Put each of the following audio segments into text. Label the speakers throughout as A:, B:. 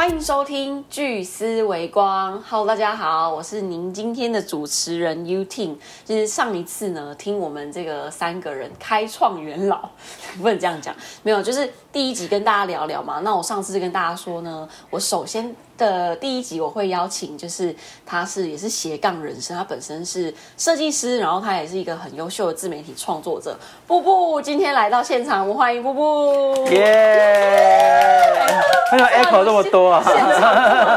A: 欢迎收听聚思微光。Hello，大家好，我是您今天的主持人 U Ting。就是上一次呢，听我们这个三个人开创元老，不能这样讲，没有，就是第一集跟大家聊聊嘛。那我上次跟大家说呢，我首先的第一集我会邀请，就是他是也是斜杠人生，他本身是设计师，然后他也是一个很优秀的自媒体创作者。布布今天来到现场，我们欢迎布布。
B: 耶！为什么 echo 这么多啊？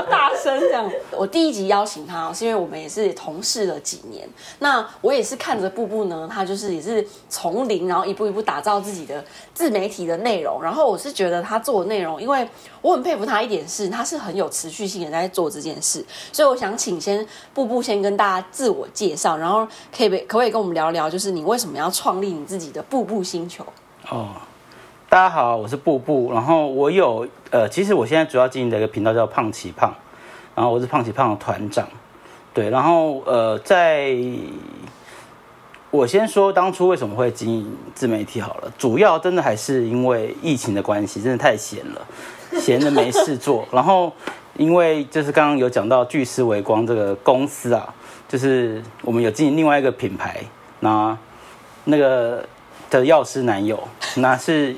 A: 大声这样。我第一集邀请他，是因为我们也是同事了几年。那我也是看着布布呢，他就是也是从零，然后一步一步打造自己的自媒体的内容。然后我是觉得他做的内容，因为我很佩服他一点是，他是很有持续性的在做这件事。所以我想请先步步先跟大家自我介绍，然后可以可不可以跟我们聊聊，就是你为什么要创立你自己的步步星球？
B: 哦，大家好，我是步步。然后我有呃，其实我现在主要经营的一个频道叫胖奇胖，然后我是胖奇胖的团长。对，然后呃，在我先说当初为什么会经营自媒体好了，主要真的还是因为疫情的关系，真的太闲了，闲着没事做。然后因为就是刚刚有讲到巨思微光这个公司啊，就是我们有经营另外一个品牌，那那个的药师男友，那是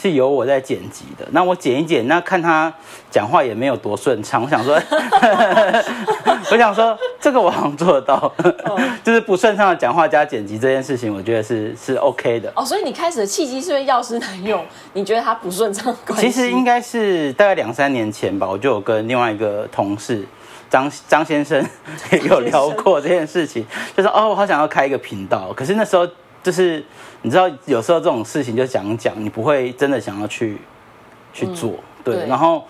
B: 是由我在剪辑的。那我剪一剪，那看他讲话也没有多顺畅，我想说，我想说这个我好像做得到，就是不顺畅的讲话加剪辑这件事情，我觉得是是 OK 的。
A: 哦，所以你开始的契机是因为药师男友，你觉得他不顺畅？
B: 其实应该是大概两三年前吧，我就有跟另外一个同事张张先生 有聊过这件事情，就说哦，我好想要开一个频道，可是那时候就是你知道，有时候这种事情就讲讲，你不会真的想要去去做，对。
A: 对
B: 然后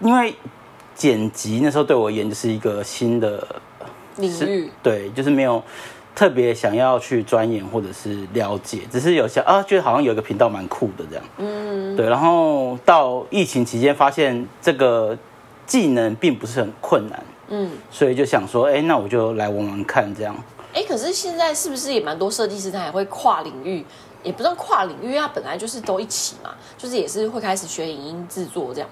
B: 因为剪辑那时候对我而言就是一个新的
A: 领域。
B: 对，就是没有特别想要去钻研或者是了解，只是有些啊，觉得好像有一个频道蛮酷的这样。
A: 嗯，
B: 对，然后到疫情期间发现这个技能并不是很困难，
A: 嗯，
B: 所以就想说，哎，那我就来玩玩看这样。
A: 哎，可是现在是不是也蛮多设计师他也会跨领域？也不算跨领域，因为他本来就是都一起嘛，就是也是会开始学影音制作这样。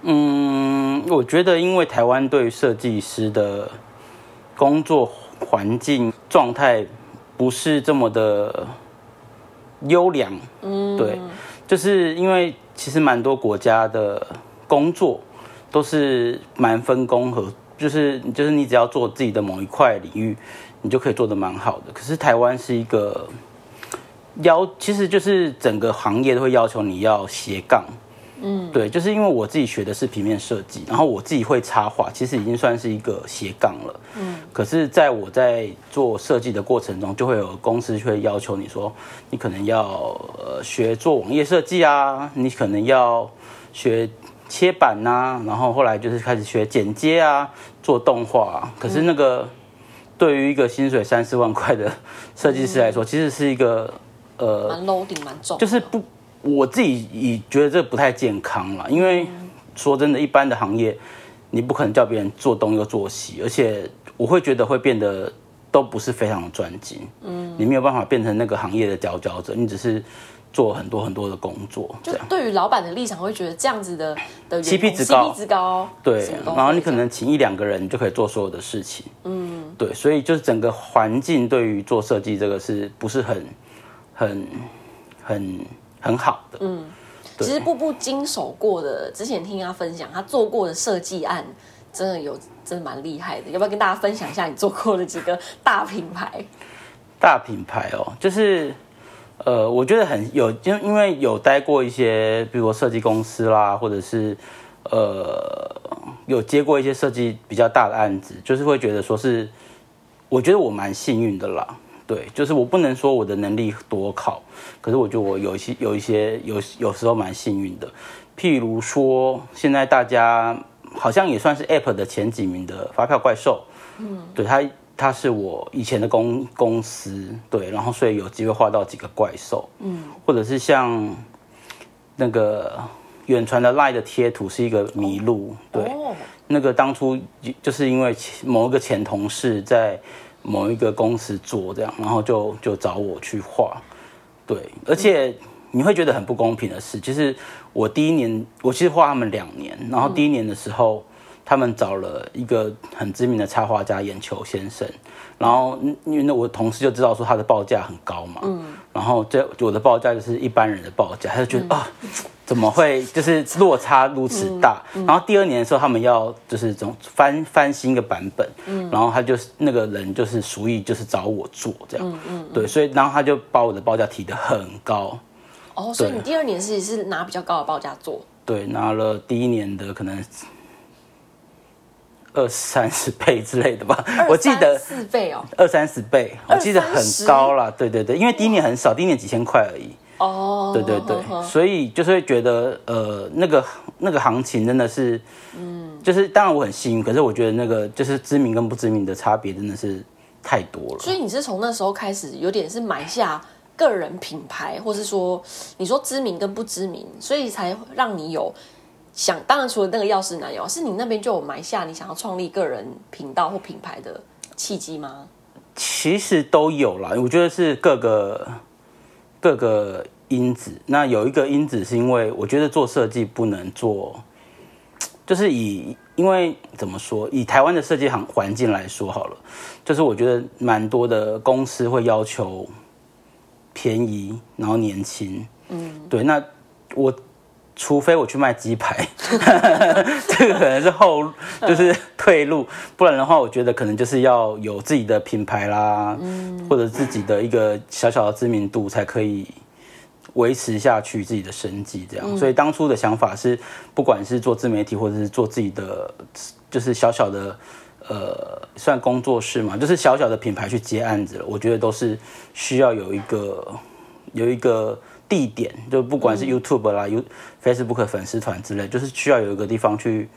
B: 嗯，我觉得因为台湾对于设计师的工作环境状态不是这么的优良，
A: 嗯，
B: 对，就是因为其实蛮多国家的工作都是蛮分工和，就是就是你只要做自己的某一块领域，你就可以做得蛮好的。可是台湾是一个要，其实就是整个行业都会要求你要斜杠。
A: 嗯，
B: 对，就是因为我自己学的是平面设计，然后我自己会插画，其实已经算是一个斜杠了。
A: 嗯，
B: 可是在我在做设计的过程中，就会有公司会要求你说，你可能要呃学做网页设计啊，你可能要学切板呐、然后后来就是开始学剪接啊，做动画、啊。可是那个、对于一个薪水三四万块的设计师来说，其实是一个呃
A: 蛮 loading 蛮重，
B: 就是不，我自己也觉得这不太健康了，因为说真的，一般的行业你不可能叫别人做东又做西，而且我会觉得会变得都不是非常的专精，嗯，你没有办法变成那个行业的佼佼者，你只是做很多很多的工作，
A: 就对于老板的立场会觉得这样子的的员工
B: CP 值高
A: CP 值高，
B: 对然后你可能请一两个人，你就可以做所有的事情。嗯，对，所以就是整个环境对于做设计这个是不是很、很、很、很好的？嗯，
A: 其实步步经手过的，之前听他分享，他做过的设计案真的有真的蛮厉害的，要不要跟大家分享一下你做过的几个大品牌？
B: 大品牌哦，就是呃，我觉得很有，因因为有待过一些，比如说设计公司啦，或者是呃，有接过一些设计比较大的案子，就是会觉得说是，我觉得我蛮幸运的啦。对，就是我不能说我的能力多好，可是我觉得我有一些有一些有有时候蛮幸运的。譬如说，现在大家好像也算是 App 的前几名的发票怪兽，嗯，对它它是我以前的公公司，对，然后所以有机会画到几个怪兽，嗯，或者是像那个远传的 Line 的贴图是一个麋鹿，对，
A: 哦，
B: 那个当初就是因为某一个前同事在某一个公司做这样，然后就就找我去画，对，而且你会觉得很不公平的是，其实我第一年我其实画他们两年，然后第一年的时候。他们找了一个很知名的插画家眼球先生，然后因为那我同事就知道说他的报价很高嘛，嗯，然后这我的报价就是一般人的报价，他就觉得啊，怎么会就是落差如此大？然后第二年的时候，他们要就是这种翻翻新一个版本，嗯，然后他就是那个人就是属意就是找我做这样，嗯嗯，对，所以然后他就把我的报价提得很高，
A: 哦，所以你第二年是是拿比较高的报价做，
B: 对，拿了第一年的可能。二三十倍之类的吧，我记得
A: 四倍哦，
B: 二三十倍，我记得很高啦。对对对，因为第一年很少，第一年几千块而已。哦，对对对，所以就是会觉得，呃，那个那个行情真的是，嗯，就是当然我很幸运，可是我觉得那个就是知名跟不知名的差别真的是太多了。
A: 所以你是从那时候开始有点是买下个人品牌，或是说你说知名跟不知名，所以才让你有。想当然，除了那个钥匙男友，是你那边就有埋下你想要创立个人频道或品牌的契机吗？
B: 其实都有啦，我觉得是各个各个因子。那有一个因子是因为我觉得做设计不能做，就是以因为怎么说，以台湾的设计行环境来说好了，就是我觉得蛮多的公司会要求便宜，然后年轻。嗯，对，那我。除非我去卖鸡排，这个可能是后就是退路，不然的话，我觉得可能就是要有自己的品牌啦，或者自己的一个小小的知名度，才可以维持下去自己的生计。这样，所以当初的想法是，不管是做自媒体，或者是做自己的，就是小小的呃，算工作室嘛，就是小小的品牌去接案子，我觉得都是需要有一个有一个。地点就不管是 YouTube 啦、有 Facebook 粉丝团之类，就是需要有一个地方去。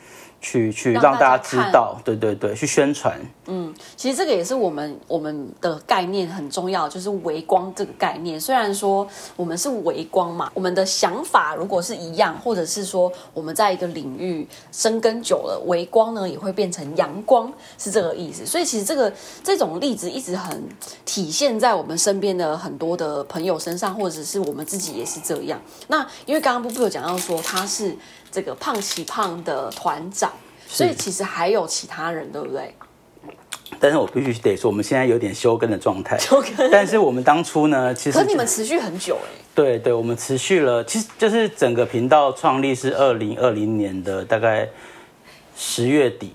B: 去去让大家知道，对对对，去宣传。
A: 嗯，其实这个也是我们我们的概念很重要，就是微光这个概念。虽然说我们是微光嘛，我们的想法如果是一样，或者是说我们在一个领域深耕久了，微光呢也会变成阳光，是这个意思。所以其实这个这种例子一直很体现在我们身边的很多的朋友身上，或者是我们自己也是这样。那因为刚刚布布有讲到说他是。这个胖起胖的团长，所以其实还有其他人，对不对？
B: 但是我必须得说，我们现在有点休更的状态。休更。但是我们当初呢，其实
A: 可你们持续很久哎。
B: 对对，我们持续了，其实就是整个频道创立是二零二零年的大概十月底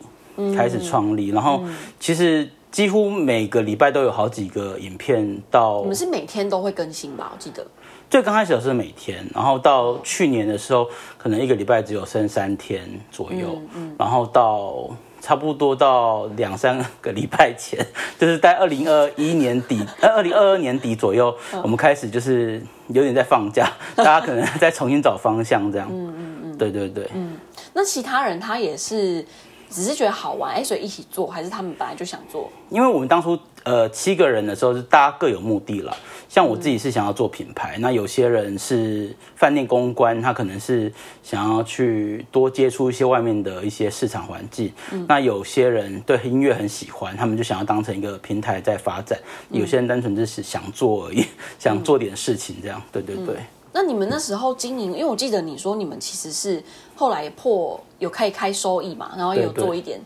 B: 开始创立，然后其实几乎每个礼拜都有好几个影片到。
A: 你们是每天都会更新吧？我记得。
B: 最刚开始是每天，然后到去年的时候，可能一个礼拜只有剩三天左右，然后到差不多到两三个礼拜前，就是在二零二一年底，呃，二零二二年底左右，我们开始就是有点在放假，大家可能在重新找方向这样。嗯嗯嗯，对对对。嗯，
A: 那其他人他也是。只是觉得好玩，哎，所以一起做，还是他们本来就想做？
B: 因为我们当初呃七个人的时候，是大家各有目的了。像我自己是想要做品牌，那有些人是饭店公关，他可能是想要去多接触一些外面的一些市场环境。那有些人对音乐很喜欢，他们就想要当成一个平台在发展。有些人单纯就是想做而已，想做点事情这样。对对对。
A: 那你们那时候经营，因为我记得你说你们其实是后来破有可以开收益嘛，然后有做一点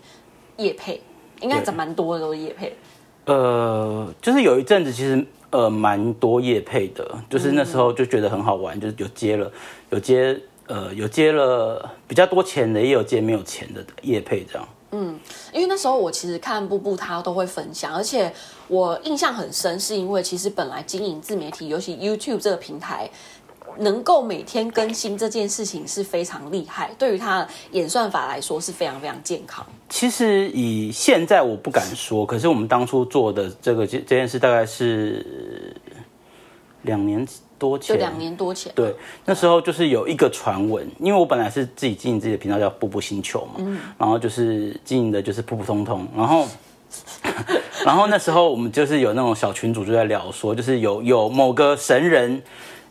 A: 业配，应该怎蛮多的都是业配。
B: 呃，就是有一阵子其实呃蛮多业配的，就是那时候就觉得很好玩，就是有接了有接呃有接了比较多钱的，也有接没有钱的业配这样。
A: 嗯，因为那时候我其实看布布他都会分享，而且我印象很深，是因为其实本来经营自媒体，尤其 YouTube 这个平台。能够每天更新这件事情是非常厉害，对于他演算法来说是非常非常健康。
B: 其实以现在我不敢说，可是我们当初做的这个这这件事大概是两年多前，
A: 就两年多前。
B: 对，那时候就是有一个传闻，因为我本来是自己经营自己的频道叫“步步星球”嘛，嗯，然后就是经营的就是普普通通，然后 然后那时候我们就是有那种小群主就在聊说，就是有有某个神人。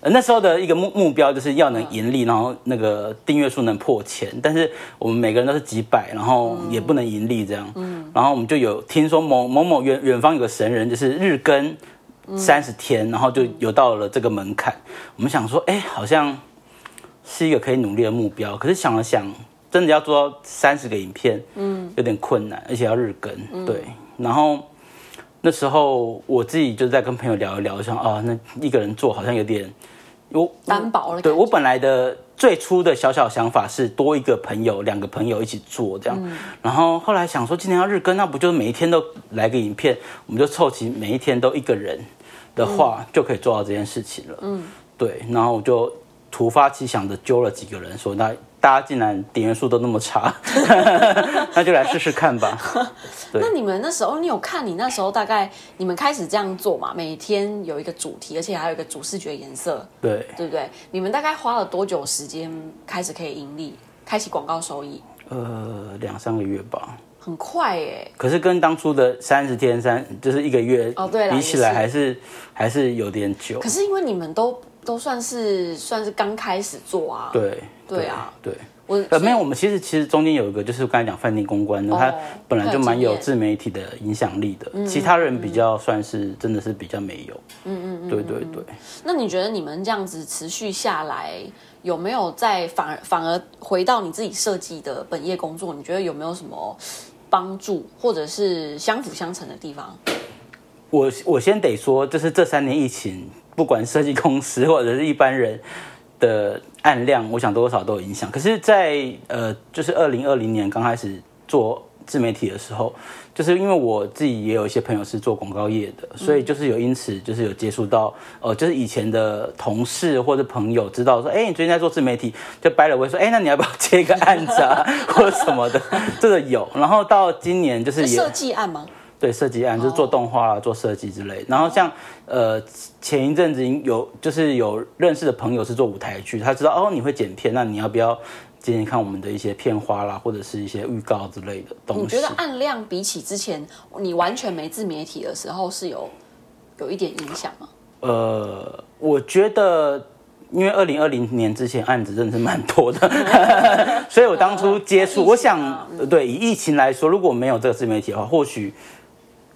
B: 那时候的一个目目标就是要能盈利，然后那个订阅数能破千，但是我们每个人都是几百，然后也不能盈利这样。嗯，然后我们就有听说某某某远远方有个神人，就是日更三十天，然后就有到了这个门槛。我们想说，哎，好像是一个可以努力的目标。可是想了想，真的要做到三十个影片，嗯，有点困难，而且要日更，对。然后那时候我自己就在跟朋友聊一聊，想啊，那一个人做好像有点
A: 我担保了。
B: 对我本来的最初的小小想法是多一个朋友，两个朋友一起做这样。然后后来想说，今天要日更，那不就是每一天都来个影片？我们就凑齐每一天都一个人的话，就可以做到这件事情了。嗯，对。然后我就突发奇想的揪了几个人说，那。大家竟然点阅数都那么差，那就来试试看吧。
A: 那你们那时候，你有看你那时候大概你们开始这样做嘛？每天有一个主题，而且还有一个主视觉颜色，
B: 对
A: 对不对？你们大概花了多久时间开始可以盈利，开启广告收益？
B: 呃，两三个月吧。
A: 很快哎。
B: 可是跟当初的三十天三就是一个月
A: 哦，对，
B: 比起来还是还是有点久。
A: 可是因为你们都。都算是算是刚开始做啊，
B: 对
A: 对啊，
B: 对，我呃没有，我们其实其实中间有一个就是刚才讲饭店公关的，他本来就蛮有自媒体的影响力的，其他人比较算是真的是比较没有，嗯嗯嗯，对对对。
A: 那你觉得你们这样子持续下来，有没有在反而反而回到你自己设计的本业工作？你觉得有没有什么帮助，或者是相辅相成的地方？
B: 我我先得说，就是这三年疫情，不管设计公司或者是一般人的案量，我想多少都有影响。可是，在呃，就是二零二零年刚开始做自媒体的时候，就是因为我自己也有一些朋友是做广告业的，所以就是有因此就是有接触到，呃，就是以前的同事或者朋友知道说，哎，你最近在做自媒体，就掰了我说，哎，那你要不要接一个案子啊，或者什么的，这个有。然后到今年就是
A: 设计案吗？
B: 对设计案就是做动画啊，做设计之类。然后像呃前一阵子有就是有认识的朋友是做舞台剧，他知道哦你会剪片，那你要不要今天看我们的一些片花啦，或者是一些预告之类的东西？
A: 你觉得按量比起之前你完全没自媒体的时候是有有一点影响吗？
B: 呃，我觉得因为二零二零年之前案子真的是蛮多的，所以我当初接触，我想对以疫情来说，如果没有这个自媒体的话，或许。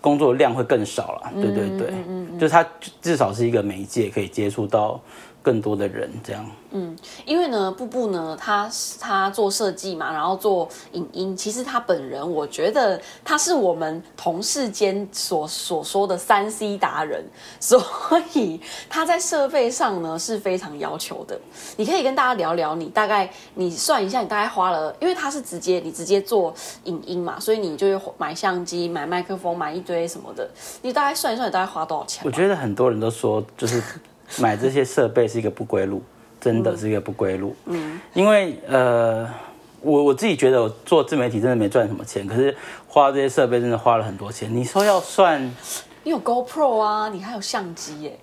B: 工作量会更少了，对对对，就是它至少是一个媒介，可以接触到。更多的人这样，
A: 嗯，因为呢，布布呢，他他做设计嘛，然后做影音，其实他本人，我觉得他是我们同事间所所说的三 C 达人，所以他在设备上呢是非常要求的。你可以跟大家聊聊，你大概你算一下，你大概花了，因为他是直接你直接做影音嘛，所以你就会买相机、买麦克风、买一堆什么的，你大概算一算，你大概花多少钱？
B: 我觉得很多人都说就是。买这些设备是一个不归路，真的是一个不归路。嗯，因为呃，我我自己觉得我做自媒体真的没赚什么钱，可是花这些设备真的花了很多钱。你说要算，
A: 你有 GoPro 啊，你还有相机耶，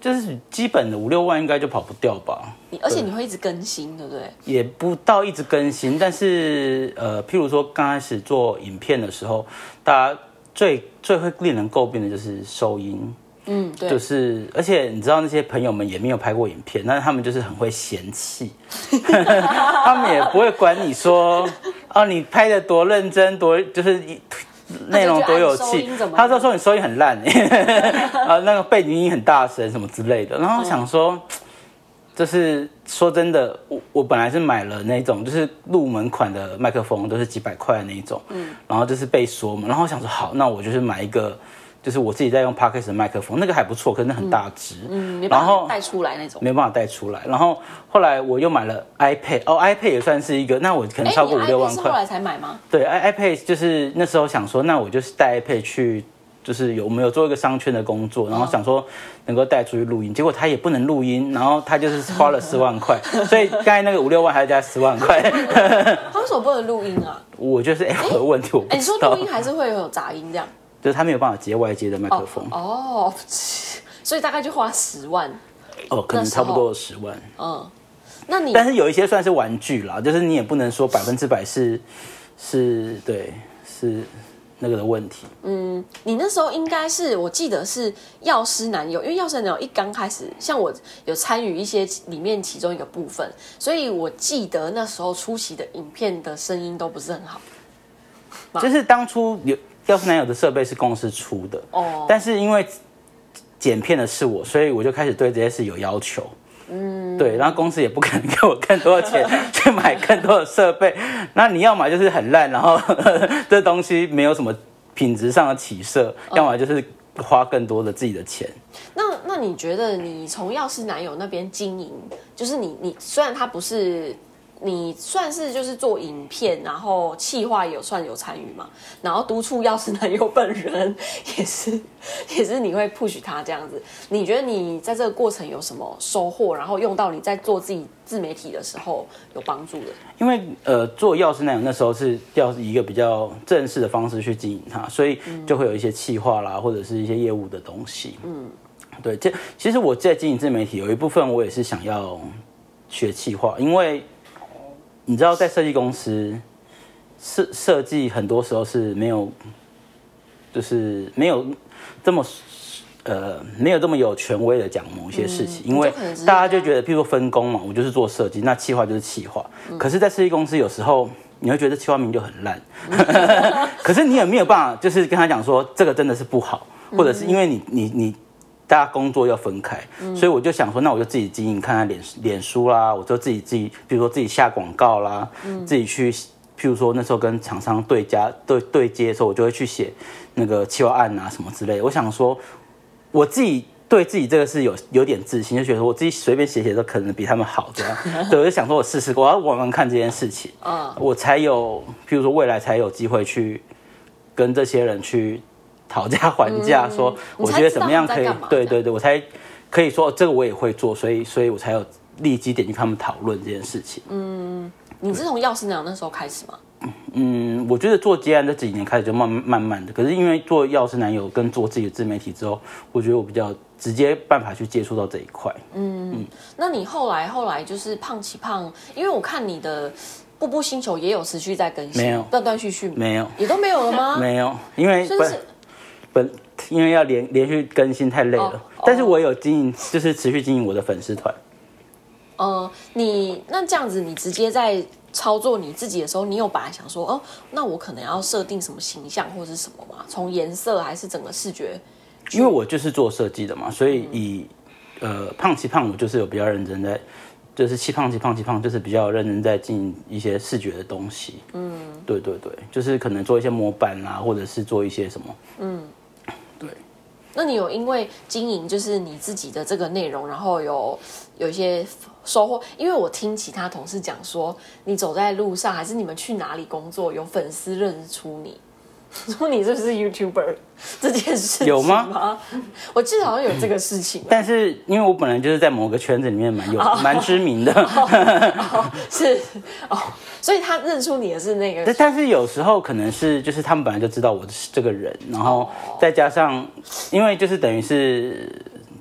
B: 就是基本的五六万应该就跑不掉吧。
A: 你而且你会一直更新，对不对？
B: 也不到一直更新，但是呃，譬如说刚开始做影片的时候，大家最最会令人诟病的就是收音。
A: 嗯，对，
B: 就是，而且你知道那些朋友们也没有拍过影片，但是他们就是很会嫌弃，他们也不会管你说，哦，你拍的多认真，多就是内容多有趣，他说说你收音很烂，啊，那个背景音很大声什么之类的，然后想说，就是说真的，我我本来是买了那种就是入门款的麦克风，都是几百块的那一种，嗯，然后就是被说嘛，然后想说好，那我就是买一个。就是我自己在用 Parkes 的麦克风，那个还不错，可是很大只，
A: 嗯，没办法带出来那种，
B: 没办法带出来。然后后来我又买了 iPad，哦，iPad 也算是一个，那我可能超过五六万块。
A: 是后来才买吗？
B: 对，i iPad 就是那时候想说，那我就是带 iPad 去，就是有我们有做一个商圈的工作，然后想说能够带出去录音，结果他也不能录音，然后他就是花了四万块，所以刚才那个五六万还要加十万块。
A: 他为什么不能录音啊？
B: 我觉得是 Apple 的问题，我
A: 你说录音还是会有杂音这样？
B: 就是他没有办法接外接的麦克风
A: 哦，所以大概就花十万
B: 哦，可能差不多十万。
A: 嗯，那你
B: 但是有一些算是玩具啦，就是你也不能说百分之百是是，对，是那个的问题。
A: 嗯，你那时候应该是我记得是药师男友，因为药师男友一刚开始，像我有参与一些里面其中一个部分，所以我记得那时候出席的影片的声音都不是很好，
B: 就是当初有。要是男友的设备是公司出的，哦，但是因为剪片的是我，所以我就开始对这些事有要求。嗯，对，然后公司也不肯给我更多的钱 去买更多的设备。那你要买就是很烂，然后 这东西没有什么品质上的起色，要么就是花更多的自己的钱。
A: 那那你觉得你从药师男友那边经营，就是你你虽然他不是。你算是就是做影片，然后企划也有算有参与嘛，然后督促药师男友本人也是 也是你会 push 他这样子。你觉得你在这个过程有什么收获？然后用到你在做自己自媒体的时候有帮助的？
B: 因为呃，做药师男友那时候是要一个比较正式的方式去经营它，所以就会有一些企划啦，或者是一些业务的东西。嗯，对，这其实我在经营自媒体有一部分我也是想要学企划，因为。你知道，在设计公司设设计，很多时候是没有，就是没有这么呃，没有这么有权威的讲某些事情，因为大家就觉得，譬如说分工嘛，我就是做设计，那企划就是企划。可是，在设计公司有时候你会觉得企划名就很烂，可是你也没有办法，就是跟他讲说这个真的是不好，或者是因为你你你。大家工作要分开，所以我就想说，那我就自己经营，看看脸脸书啦，我就自己自己，比如说自己下广告啦，自己去，譬如说那时候跟厂商对家对对接的时候，我就会去写那个企划案啊什么之类。我想说，我自己对自己这个是有有点自信，就觉得我自己随便写写都可能比他们好这样。对，我就想说我试试，我要玩玩看这件事情，我才有，譬如说未来才有机会去跟这些人去。讨价还价，说我觉得怎么样可以？对对对，我才可以说这个我也会做，所以所以我才有立即点去跟他们讨论这件事情。
A: 嗯，你是从药师娘那时候开始吗？
B: 嗯，我觉得做接案这几年开始就慢慢慢的，可是因为做药师男友跟做自己的自媒体之后，我觉得我比较直接办法去接触到这一块。
A: 嗯嗯，那你后来后来就是胖起胖，因为我看你的步步星球也有持续在更新，
B: 没有
A: 断断续续，
B: 没有
A: 也都没有了吗？
B: 没有，因为不是。本因为要连连续更新太累了，但是我有经营，就是持续经营我的粉丝团。
A: 呃，你那这样子，你直接在操作你自己的时候，你有本来想说，哦，那我可能要设定什么形象或者是什么吗？从颜色还是整个视觉？
B: 因为我就是做设计的嘛，所以以呃胖奇胖，我就是有比较认真在，就是气胖气胖气胖，就是比较认真在经营一些视觉的东西。嗯，对对对，就是可能做一些模板啊，或者是做一些什么，嗯。
A: 那你有因为经营就是你自己的这个内容，然后有有一些收获？因为我听其他同事讲说，你走在路上还是你们去哪里工作，有粉丝认出你。说你是不是 YouTuber 这件事
B: 有吗？
A: 我记得好像有这个事情，
B: 但是因为我本来就是在某个圈子里面蛮有蛮知名的，
A: 是。哦，所以他认出你的是那个。
B: 但是有时候可能是就是他们本来就知道我是这个人，然后再加上因为就是等于是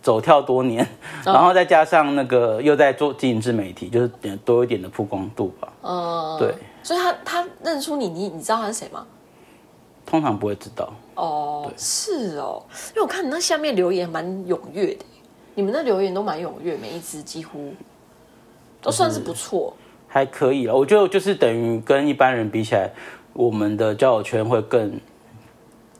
B: 走跳多年，然后再加上那个又在做经营自媒体，就是多一点的曝光度吧。嗯，对，
A: 所以他他认出你，你你知道他是谁吗？
B: 通常不会知道。
A: 哦，是哦，因为我看你那下面留言蛮踊跃的，你们那留言都蛮踊跃，每一只几乎都算是不错，
B: 还可以了。我觉得就是等于跟一般人比起来，我们的交友圈会更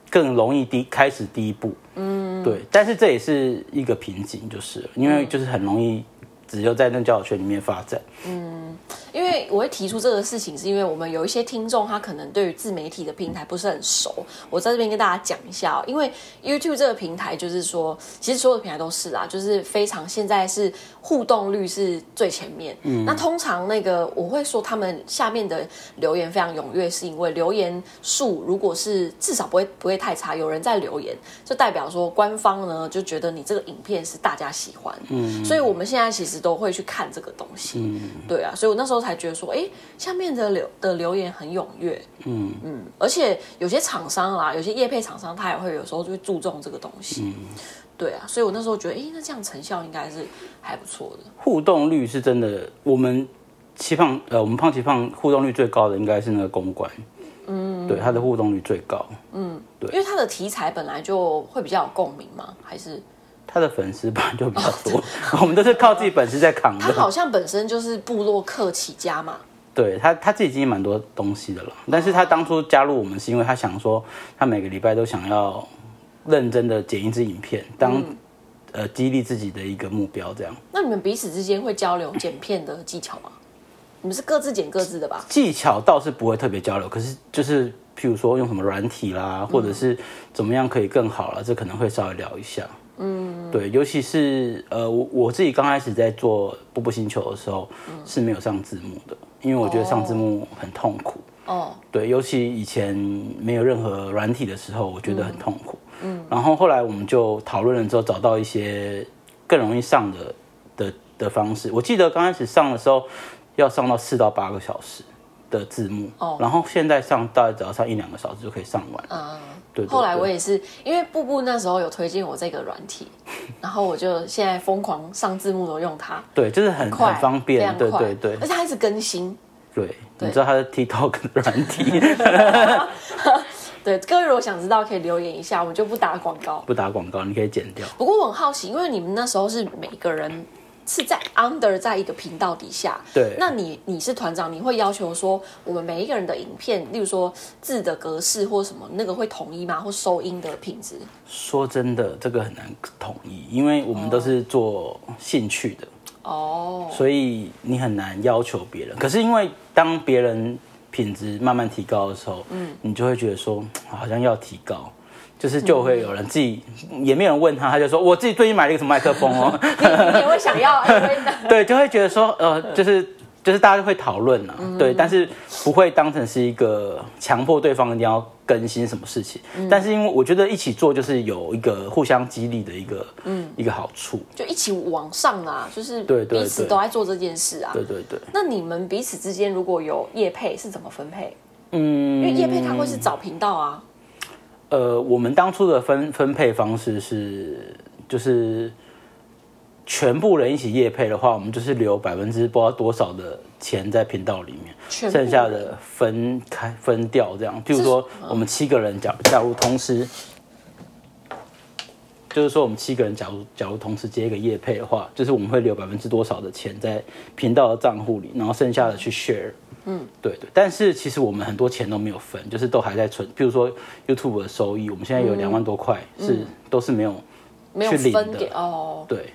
B: 更容易第开始第一步，嗯，对。但是这也是一个瓶颈，就是因为就是很容易只有在那交友圈里面发展，嗯。
A: 因为我会提出这个事情，是因为我们有一些听众，他可能对于自媒体的平台不是很熟。我在这边跟大家讲一下，因为 YouTube 这个平台，就是说，其实所有的平台都是啦，就是非常现在是互动率是最前面。嗯，那通常那个我会说，他们下面的留言非常踊跃，是因为留言数如果是至少不会不会太差，有人在留言，就代表说官方呢就觉得你这个影片是大家喜欢。嗯，所以我们现在其实都会去看这个东西。嗯，对啊，所以我那时候。才觉得说，哎，下面的留的留言很踊跃，嗯。嗯，而且有些厂商啦，有些业配厂商，他也会有时候就会注重这个东西，嗯，对啊，所以我那时候觉得，哎，那这样成效应该是还不错的。
B: 互动率是真的，我们期胖呃，我们胖期胖互动率最高的应该是那个公关，嗯，对，他的互动率最高，嗯，对，
A: 因为他的题材本来就会比较有共鸣嘛，还是。
B: 他的粉丝本来就比较多，我们都是靠自己本事在扛的。
A: 他好像本身就是部落客起家嘛。
B: 对他，他自己经营蛮多东西的了。但是他当初加入我们是因为他想说，他每个礼拜都想要认真的剪一支影片，当呃激励自己的一个目标，这样。
A: 那你们彼此之间会交流剪片的技巧吗？你们是各自剪各自的吧？
B: 技巧倒是不会特别交流，可是就是譬如说用什么软体啦，或者是怎么样可以更好了，这可能会稍微聊一下。嗯，对，尤其是呃，我我自己刚开始在做《步步星球》的时候是没有上字幕的，因为我觉得上字幕很痛苦。
A: 哦，
B: 对，尤其以前没有任何软体的时候，我觉得很痛苦。嗯，然后后来我们就讨论了之后，找到一些更容易上的的的方式。我记得刚开始上的时候要上到四到八个小时的字幕，
A: 哦
B: 然后现在上大概只要上一两个小时就可以上完。
A: 嗯。
B: 对对
A: 后来我也是，因为布布那时候有推荐我这个软体，然后我就现在疯狂上字幕都用它，
B: 对，就是很
A: 快，
B: 很方便，对对对
A: 而且它一直更新。
B: 对。
A: 对
B: 你知道它是 TikTok 的软体，
A: 对，各位如果想知道，可以留言一下，我们就不打广告。
B: 不打广告，你可以剪掉。
A: 不过我很好奇，因为你们那时候是每个人是在 under 在一个频道底下，
B: 对
A: 那你你是团长，你会要求说我们每一个人的影片，例如说字的格式或什么，那个会统一吗？或收音的品质？
B: 说真的，这个很难统一，因为我们都是做兴趣的。
A: 哦，
B: 所以你很难要求别人。可是因为当别人品质慢慢提高的时候，嗯，你就会觉得说好像要提高，就是就会有人自己、也没有人问他，他就说我自己最近买了一个什么麦克风哦，
A: 你你也会想要，
B: 对，就会觉得说呃，就是。就是大家会讨论啊，对，但是不会当成是一个强迫对方一定要更新什么事情。但是因为我觉得一起做就是有一个互相激励的一个，嗯，一个好处。
A: 就一起往上啊，就是彼此
B: 对
A: 都在做这件事啊。
B: 对对对，
A: 那你们彼此之间如果有业配是怎么分配？
B: 嗯，
A: 因为业配它会是找频道啊。
B: 呃，我们当初的分分配方式是，就是全部人一起夜配的话，我们就是留百分之不知道多少的钱在频道里面，剩下的分开分掉这样。譬如说，我们七个人假假如同时，就是说我们七个人假如假如同时接一个夜配的话，就是我们会留百分之多少的钱在频道的账户里，然后剩下的去 share。嗯，对对，但是其实我们很多钱都没有分，就是都还在存。比如说 YouTube 的收益，我们现在有两万多块，是都是没有
A: 没有
B: 去领
A: 分
B: 的。
A: 哦。
B: 对，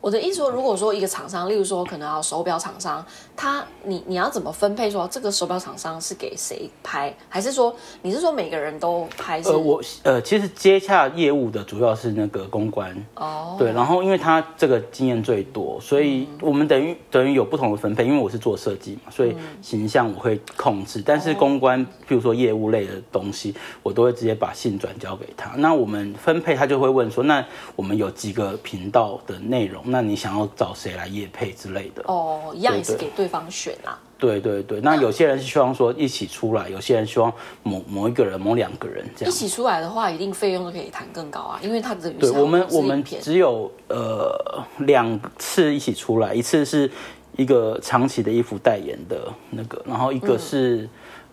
A: 我的意思说，如果说一个厂商，例如说可能要手表厂商，他你你要怎么分配？说这个手表厂商是给谁拍，还是说你是说每个人都拍？
B: 呃，我呃，其实接洽业务的主要是那个公关，
A: 哦，
B: 对，然后因为他这个经验最多，所以我们等于等于有不同的分配。因为我是做设计嘛，所以形象我会控制，但是公关，譬如说业务类的东西，我都会直接把信转交给他。那我们分配，他就会问说，那我们有几个频道的内容，那你想要找谁来夜配之类的？
A: 哦，一样也是给对方选啊。
B: 对对对，那有些人是希望说一起出来，有些人希望某某一个人、某两个人这样。
A: 一起出来的话，一定费用都可以谈更高啊，因为他的
B: 对我们，我们只有呃两次一起出来，一次是一个长期的衣服代言的那个，然后一个是、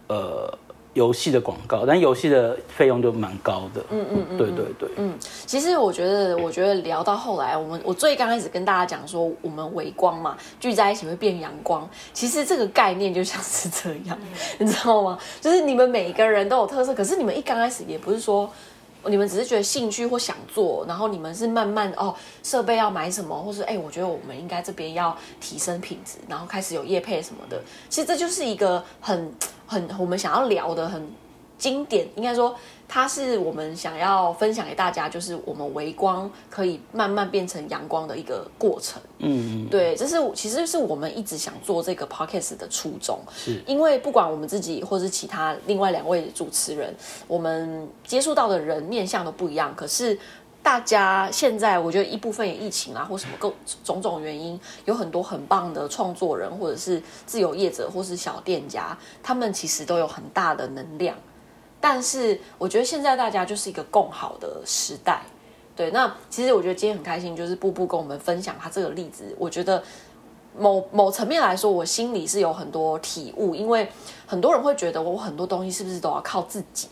B: 呃游戏的广告，但游戏的费用就蛮高的。嗯嗯嗯，对对对，嗯，
A: 其实我觉得，我觉得聊到后来，我们我最刚开始跟大家讲说，我们微光嘛，聚在一起会变阳光。其实这个概念就像是这样，你知道吗？就是你们每一个人都有特色，可是你们一刚开始也不是说。你们只是觉得兴趣或想做，然后你们是慢慢哦，设备要买什么，或是哎，我觉得我们应该这边要提升品质，然后开始有业配什么的。其实这就是一个很很我们想要聊的很经典，应该说它是我们想要分享给大家，就是我们微光可以慢慢变成阳光的一个过程。
B: 嗯嗯，
A: 对，这是其实是我们一直想做这个 podcast 的初衷。
B: 是
A: 因为不管我们自己或是其他另外两位主持人，我们接触到的人面向都不一样，可是。大家现在，我觉得一部分也疫情啊，或什么各种种原因，有很多很棒的创作人，或者是自由业者，或是小店家，他们其实都有很大的能量。但是我觉得现在大家就是一个共好的时代，对。那其实我觉得今天很开心，就是步步跟我们分享他这个例子。我觉得某某层面来说，我心里是有很多体悟，因为很多人会觉得我很多东西是不是都要靠自己，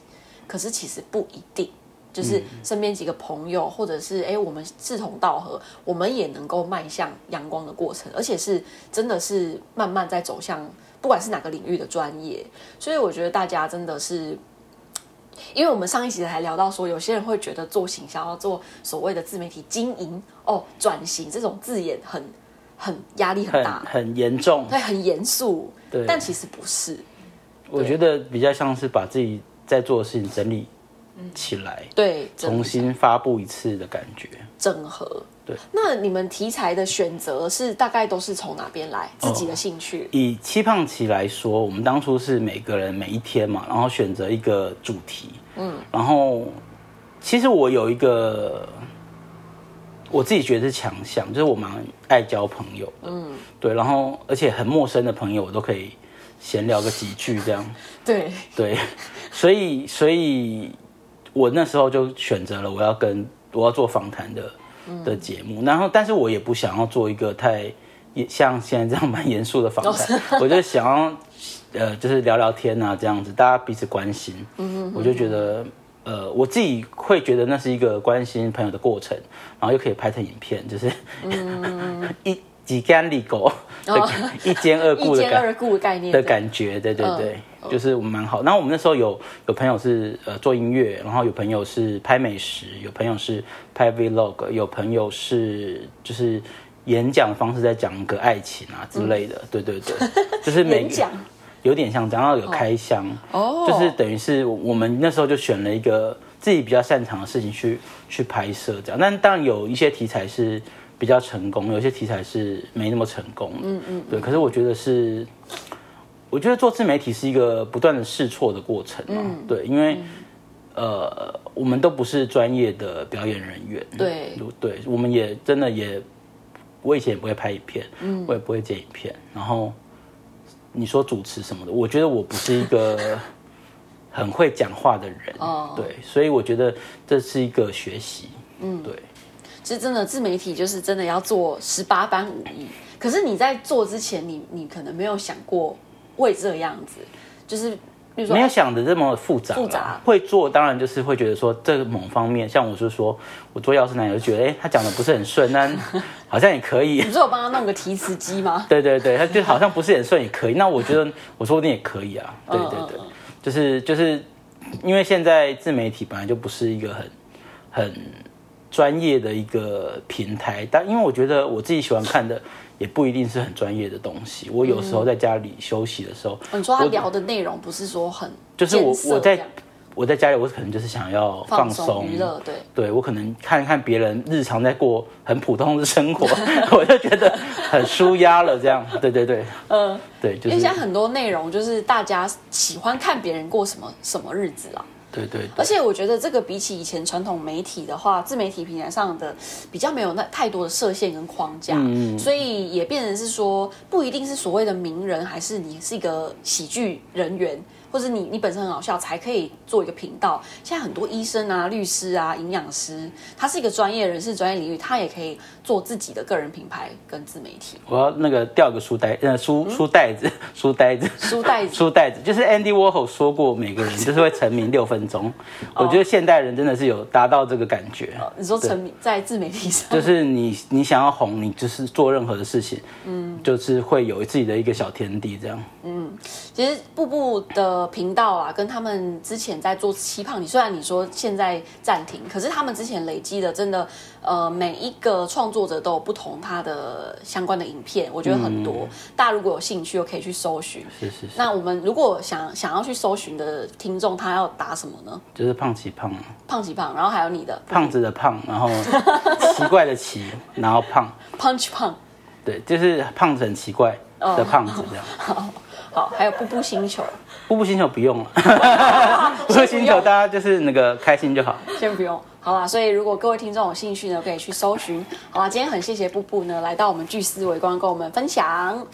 A: 可是其实不一定。就是身边几个朋友，或者是哎，我们志同道合，我们也能够迈向阳光的过程，而且是真的是慢慢在走向，不管是哪个领域的专业。所以我觉得大家真的是因为我们上一集还聊到说，有些人会觉得做行销、做所谓的自媒体经营哦，转型这种字眼很很压力很
B: 很
A: 大，
B: 很严重。
A: 对，很严肃。
B: 对
A: 但其实不是。
B: 我觉得比较像是把自己在做的事情整理起来，
A: 对，
B: 重新发布一次的感觉。
A: 整合。
B: 对，
A: 那你们题材的选择是大概都是从哪边来？自己的兴趣？
B: 以七胖棋来说，我们当初是每个人每一天嘛，然后选择一个主题，嗯，然后其实我有一个我自己觉得是强项，就是我蛮爱交朋友的，嗯，对，然后而且很陌生的朋友我都可以闲聊个几句这样，
A: 对，
B: 对，所以所以我那时候就选择了我要跟我要做访谈的的节目，然后但是我也不想要做一个太像现在这样蛮严肃的访谈，我就想要呃就是聊聊天啊这样子，大家彼此关心，嗯我就觉得。呃，我自己会觉得那是一个关心朋友的过程，然后又可以拍成影片，就是、一几干里狗 的一兼二顾的
A: 概念
B: 的感觉，对对对，就是我们蛮好。然后我们那时候有有朋友是呃做音乐，然后有朋友是拍美食，有朋友是拍 vlog，有朋友是就是演讲方式在讲一个爱情啊之类的，对对对，就是
A: 演讲。
B: 有点像然后有开箱，
A: 哦。
B: 就是等于是我们那时候就选了一个自己比较擅长的事情去去拍摄这样。但当然有一些题材是比较成功，有些题材是没那么成功，嗯嗯，对。可是我觉得是，我觉得做自媒体是一个不断的试错的过程嘛，对，因为。呃，我们都不是专业的表演人员，
A: 对。
B: 对，我们也真的也，我以前也不会拍影片，嗯，我也不会剪影片，然后你说主持什么的，我觉得我不是一个 很会讲话的人，
A: 哦。
B: 对，所以我觉得这是一个学习，嗯，对，
A: 其实真的自媒体就是真的要做十八般武艺。可是你在做之前，你你可能没有想过会这样子，就是
B: 没有想的这么复杂啦，
A: 复杂
B: 会做当然就是会觉得说这个某方面，像我是说我做药师男友，就觉得哎、他讲的不是很顺，但 好像也可以
A: 你，不是有帮他弄个提词机吗？
B: 对对对，他就好像不是很顺也可以。那我觉得我说不定也可以啊。对对对，就是就是因为现在自媒体本来就不是一个很很专业的一个平台，但因为我觉得我自己喜欢看的也不一定是很专业的东西。我有时候在家里休息的时候，
A: 嗯你说他聊的内容不是说很
B: 就是我我在我在家里，我可能就是想要
A: 放
B: 松
A: 娱乐，对，
B: 对我可能看看别人日常在过很普通的生活，我就觉得很舒压了。这样，对对对，
A: 嗯，
B: 对，就是
A: 因为现在很多内容就是大家喜欢看别人过什么什么日子啊。
B: 对对对，
A: 而且我觉得这个比起以前传统媒体的话，自媒体平台上的比较没有那太多的设限跟框架，
B: 嗯
A: 所以也变成是说，不一定是所谓的名人，还是你是一个喜剧人员，或者你你本身很好笑才可以做一个频道。现在很多医生啊、律师啊、营养师，他是一个专业人士、专业领域，他也可以做自己的个人品牌跟自媒体。
B: 我要那个掉个书袋，呃，书 书袋子，书袋子，
A: 书袋子
B: 书袋子，就是 Andy Warhol 说过，每个人 就是会成名六分钟。我觉得现代人真的是有达到这个感觉。
A: 你说成名在自媒体上，
B: 就是你你想要红，你就是做任何的事情，嗯，就是会有自己的一个小天地这样。
A: 其实步步的频道啊，跟他们之前在做七胖，你虽然你说现在暂停，可是他们之前累积的真的，呃，每一个创作者都有不同他的相关的影片，我觉得很多。大家如果有兴趣，又可以去搜寻。
B: 是是是，
A: 那我们如果想想要去搜寻的听众，他要打什么呢？
B: 就是胖奇胖啊，
A: 胖奇胖，然后还有你的
B: 胖子的胖，然后 奇怪的奇，然后胖，
A: punch 胖，
B: 对，就是胖子很奇怪的胖子这样。
A: 好，还有步步星球，
B: 步步星球不用了，步步星球大家就是那个开心就好。
A: 先不用。好啦，所以如果各位听众有兴趣呢，可以去搜寻。好啦，今天很谢谢步步呢来到我们巨思维光跟我们分享。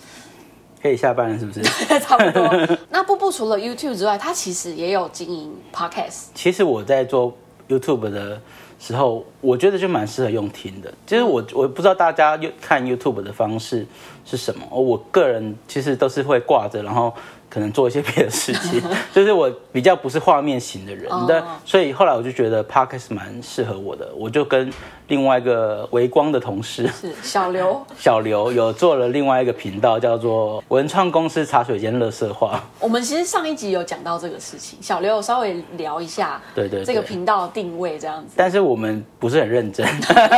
B: 可以下班了是不是？
A: 差不多。那步步除了 YouTube 之外，他其实也有经营 Podcast。
B: 其实我在做 YouTube 的时候，我觉得就蛮适合用听的。其实我我不知道大家看 YouTube 的方式是什么，我个人其实都是会挂着，然后可能做一些别的事情，就是我比较不是画面型的人，
A: 哦。
B: 但所以后来我就觉得 podcast 蛮适合我的，我就跟另外一个微光的同事
A: 是小刘，
B: 小刘有做了另外一个频道，叫做文创公司茶水间乐色话。
A: 我们其实上一集有讲到这个事情，小刘有稍微聊一下，
B: 对对对。
A: 这个频道定位这样子，
B: 但是我们不是很认真，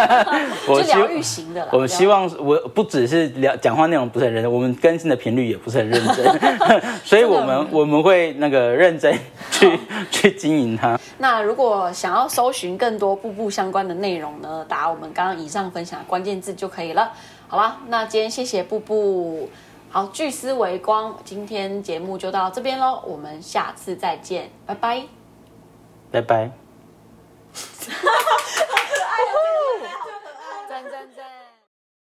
A: 就疗愈型的啦。
B: 我们希望我不只是聊讲话内容不是很认真，我们更新的频率也不是很认真，所以我们我们会那个认真去 去经营它。
A: 那如果想要搜寻更多步步相关的内容呢，打我们刚刚以上分享的关键字就可以了。好了，那今天谢谢步步，好聚思维光，今天节目就到这边喽，我们下次再见，拜拜，
B: 拜拜。好可爱、哦，赞赞赞。